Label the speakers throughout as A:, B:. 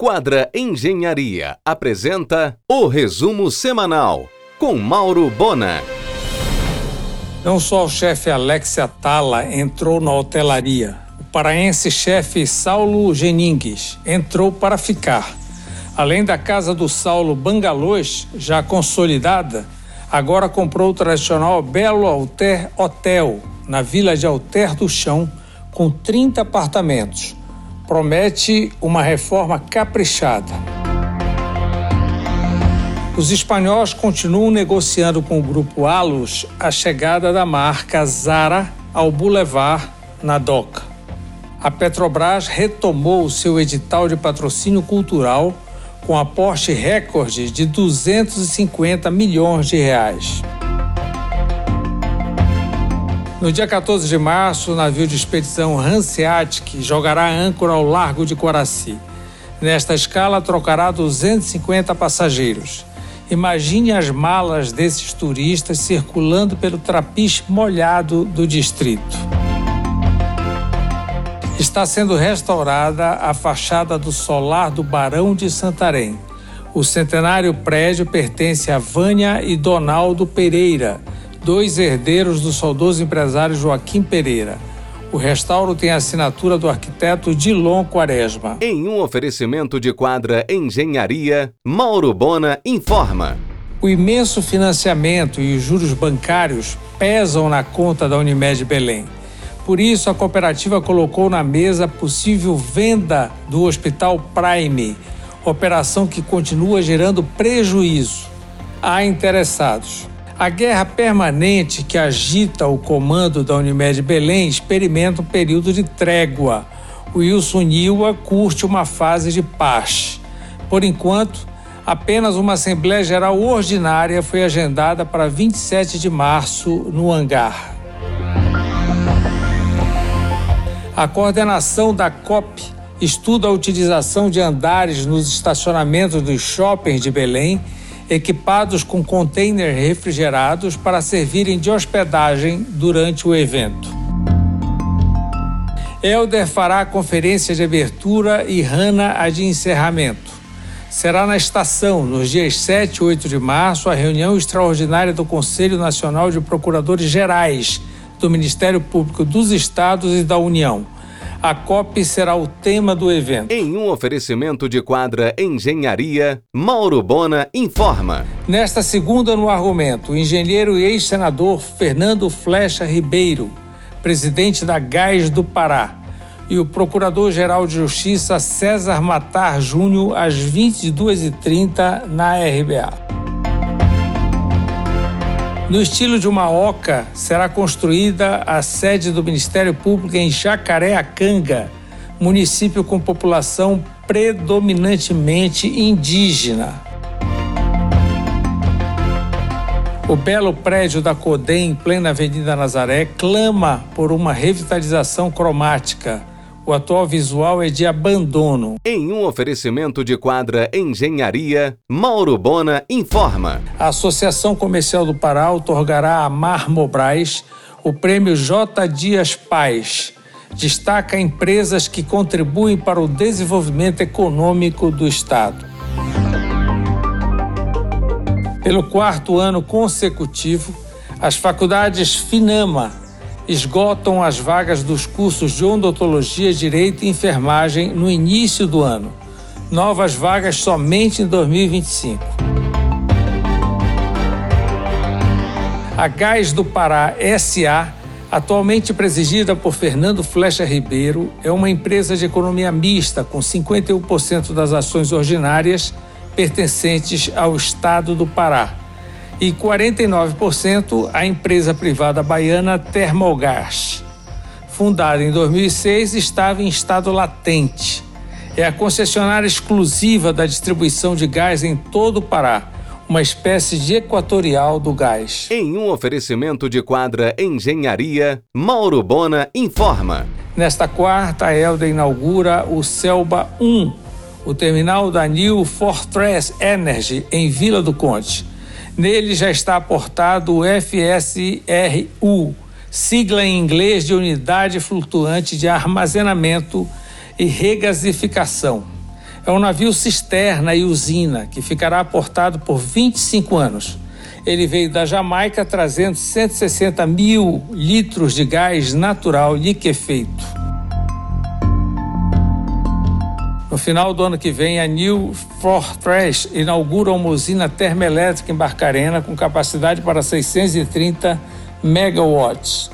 A: Quadra Engenharia apresenta o resumo semanal com Mauro Bona.
B: Não só o chefe Alexia Tala entrou na hotelaria, o paraense chefe Saulo Geningues entrou para ficar. Além da casa do Saulo Bangalôs, já consolidada, agora comprou o tradicional Belo Alter Hotel, na vila de Alter do Chão, com 30 apartamentos promete uma reforma caprichada. Os espanhóis continuam negociando com o grupo Alus a chegada da marca Zara ao Boulevard na Doca. A Petrobras retomou seu edital de patrocínio cultural com aporte recorde de 250 milhões de reais. No dia 14 de março, o navio de expedição Hanseatic jogará âncora ao largo de Coraci. Nesta escala, trocará 250 passageiros. Imagine as malas desses turistas circulando pelo trapiche molhado do distrito. Está sendo restaurada a fachada do solar do Barão de Santarém. O centenário prédio pertence a Vânia e Donaldo Pereira, dois herdeiros do saudoso empresário Joaquim Pereira. O restauro tem a assinatura do arquiteto Dilon Quaresma.
A: Em um oferecimento de quadra Engenharia, Mauro Bona informa.
B: O imenso financiamento e os juros bancários pesam na conta da Unimed Belém. Por isso, a cooperativa colocou na mesa a possível venda do Hospital Prime, operação que continua gerando prejuízo. Há interessados. A guerra permanente que agita o comando da Unimed Belém experimenta um período de trégua. O Wilson Niwa curte uma fase de paz. Por enquanto, apenas uma Assembleia Geral Ordinária foi agendada para 27 de março no hangar. A coordenação da COP estuda a utilização de andares nos estacionamentos dos shoppings de Belém equipados com containers refrigerados para servirem de hospedagem durante o evento. Elder fará a conferência de abertura e Hanna a de encerramento. Será na estação, nos dias 7 e 8 de março, a reunião extraordinária do Conselho Nacional de Procuradores Gerais do Ministério Público dos Estados e da União a COP será o tema do evento.
A: Em um oferecimento de quadra Engenharia, Mauro Bona informa.
B: Nesta segunda no argumento, o engenheiro e ex-senador Fernando Flecha Ribeiro, presidente da Gás do Pará, e o Procurador-Geral de Justiça César Matar Júnior às 22h30 na RBA. No estilo de uma oca, será construída a sede do Ministério Público em Jacareacanga, município com população predominantemente indígena. O belo prédio da Codem, em plena Avenida Nazaré, clama por uma revitalização cromática o atual visual é de abandono.
A: Em um oferecimento de quadra Engenharia, Mauro Bona informa.
B: A Associação Comercial do Pará otorgará a Marmobras o prêmio J. Dias Paz. Destaca empresas que contribuem para o desenvolvimento econômico do Estado. Pelo quarto ano consecutivo, as faculdades Finama esgotam as vagas dos cursos de odontologia, direito e enfermagem no início do ano. Novas vagas somente em 2025. A Gás do Pará SA, atualmente presidida por Fernando Flecha Ribeiro, é uma empresa de economia mista com 51% das ações ordinárias pertencentes ao Estado do Pará e 49% a empresa privada baiana Termogás. Fundada em 2006, estava em estado latente. É a concessionária exclusiva da distribuição de gás em todo o Pará, uma espécie de equatorial do gás.
A: Em um oferecimento de quadra Engenharia, Mauro Bona informa.
B: Nesta quarta, a Elda inaugura o Selba 1, o terminal da New Fortress Energy em Vila do Conde Nele já está aportado o FSRU, sigla em inglês de Unidade Flutuante de Armazenamento e Regasificação. É um navio cisterna e usina que ficará aportado por 25 anos. Ele veio da Jamaica trazendo 160 mil litros de gás natural liquefeito. No final do ano que vem, a New Fortress inaugura uma usina termoelétrica em Barcarena com capacidade para 630 megawatts.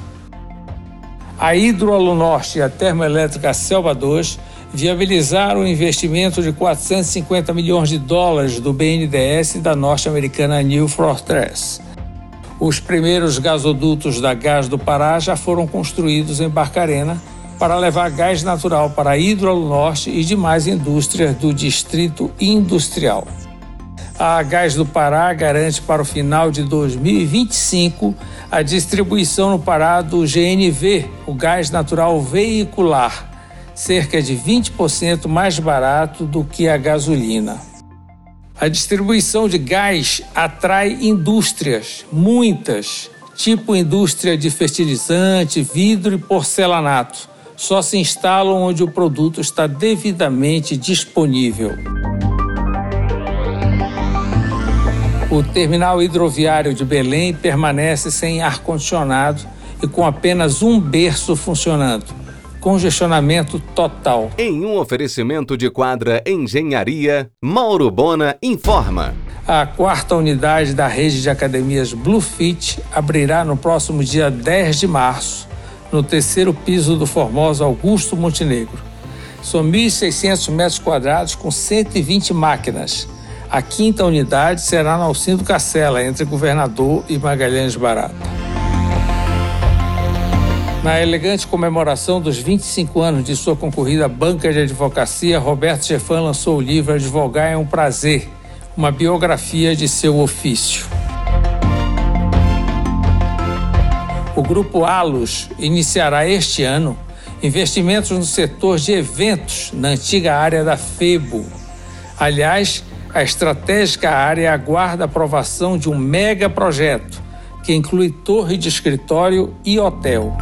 B: A Hidroalunorte e a termoelétrica Selva 2 viabilizaram o investimento de 450 milhões de dólares do BNDES e da norte-americana New Fortress. Os primeiros gasodutos da Gás do Pará já foram construídos em Barcarena para levar gás natural para a Hidronorte e demais indústrias do Distrito Industrial. A Gás do Pará garante para o final de 2025 a distribuição no Pará do GNV, o gás natural veicular, cerca de 20% mais barato do que a gasolina. A distribuição de gás atrai indústrias, muitas, tipo indústria de fertilizante, vidro e porcelanato só se instalam onde o produto está devidamente disponível. O terminal hidroviário de Belém permanece sem ar-condicionado e com apenas um berço funcionando. Congestionamento total.
A: Em um oferecimento de quadra Engenharia, Mauro Bona informa.
B: A quarta unidade da rede de academias Bluefit abrirá no próximo dia 10 de março no terceiro piso do Formosa Augusto Montenegro. São 1.600 metros quadrados com 120 máquinas. A quinta unidade será na Alcindo Cacela, entre Governador e Magalhães Barata. Na elegante comemoração dos 25 anos de sua concorrida banca de advocacia, Roberto Jefan lançou o livro Advogar é um Prazer, uma biografia de seu ofício. Grupo Alus iniciará este ano investimentos no setor de eventos na antiga área da FEBO. Aliás, a estratégica área aguarda a aprovação de um mega projeto que inclui torre de escritório e hotel.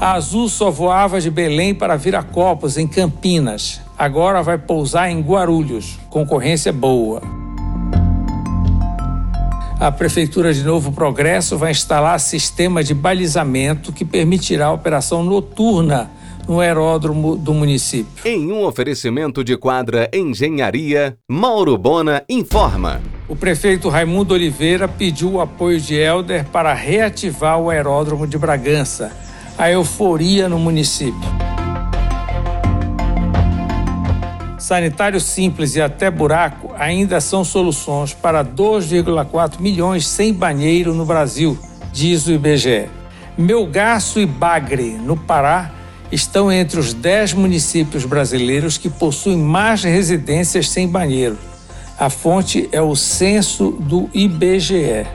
B: A Azul só voava de Belém para Viracopos, em Campinas. Agora vai pousar em Guarulhos. Concorrência boa. A Prefeitura de Novo Progresso vai instalar sistema de balizamento que permitirá a operação noturna no aeródromo do município.
A: Em um oferecimento de quadra Engenharia, Mauro Bona informa.
B: O prefeito Raimundo Oliveira pediu o apoio de Helder para reativar o aeródromo de Bragança. A euforia no município. Sanitário simples e até buraco ainda são soluções para 2,4 milhões sem banheiro no Brasil, diz o IBGE. Melgaço e Bagre, no Pará, estão entre os 10 municípios brasileiros que possuem mais residências sem banheiro. A fonte é o censo do IBGE.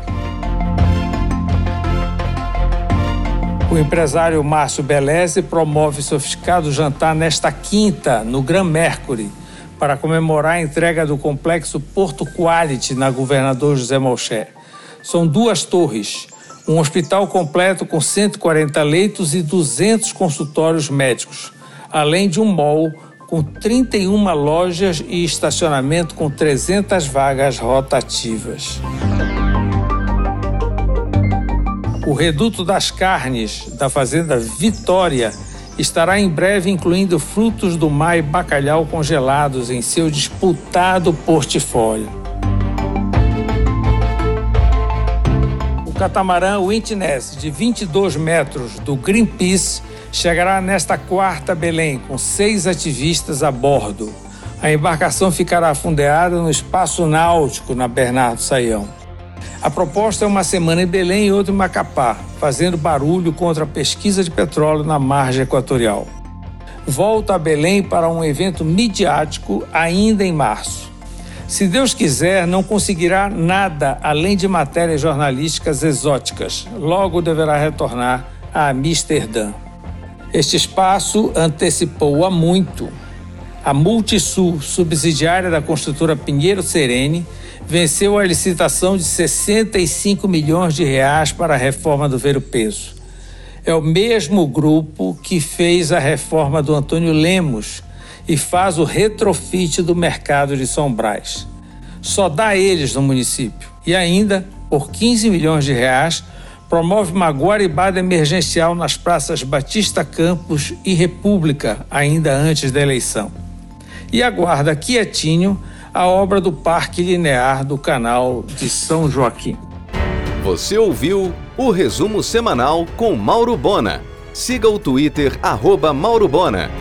B: O empresário Márcio Beleze promove sofisticado jantar nesta quinta, no Gran Mercury, para comemorar a entrega do complexo Porto Quality na Governador José Malcher. São duas torres, um hospital completo com 140 leitos e 200 consultórios médicos, além de um mall com 31 lojas e estacionamento com 300 vagas rotativas. O Reduto das Carnes da Fazenda Vitória estará em breve incluindo frutos do mar e bacalhau congelados em seu disputado portfólio. O catamarã Witness, de 22 metros, do Greenpeace, chegará nesta quarta Belém, com seis ativistas a bordo. A embarcação ficará fundeada no espaço náutico na Bernardo Saião. A proposta é uma semana em Belém e outra em Macapá, fazendo barulho contra a pesquisa de petróleo na margem equatorial. Volta a Belém para um evento midiático ainda em março. Se Deus quiser, não conseguirá nada além de matérias jornalísticas exóticas. Logo deverá retornar a Amsterdã. Este espaço antecipou há muito. A Multisul, subsidiária da construtora Pinheiro Serene, venceu a licitação de 65 milhões de reais para a reforma do Ver Peso. É o mesmo grupo que fez a reforma do Antônio Lemos e faz o retrofit do mercado de São Brás. Só dá eles no município. E ainda, por 15 milhões de reais, promove uma guaribada emergencial nas praças Batista Campos e República, ainda antes da eleição. E aguarda quietinho a obra do Parque Linear do Canal de São Joaquim.
A: Você ouviu o resumo semanal com Mauro Bona. Siga o Twitter, arroba Mauro Bona.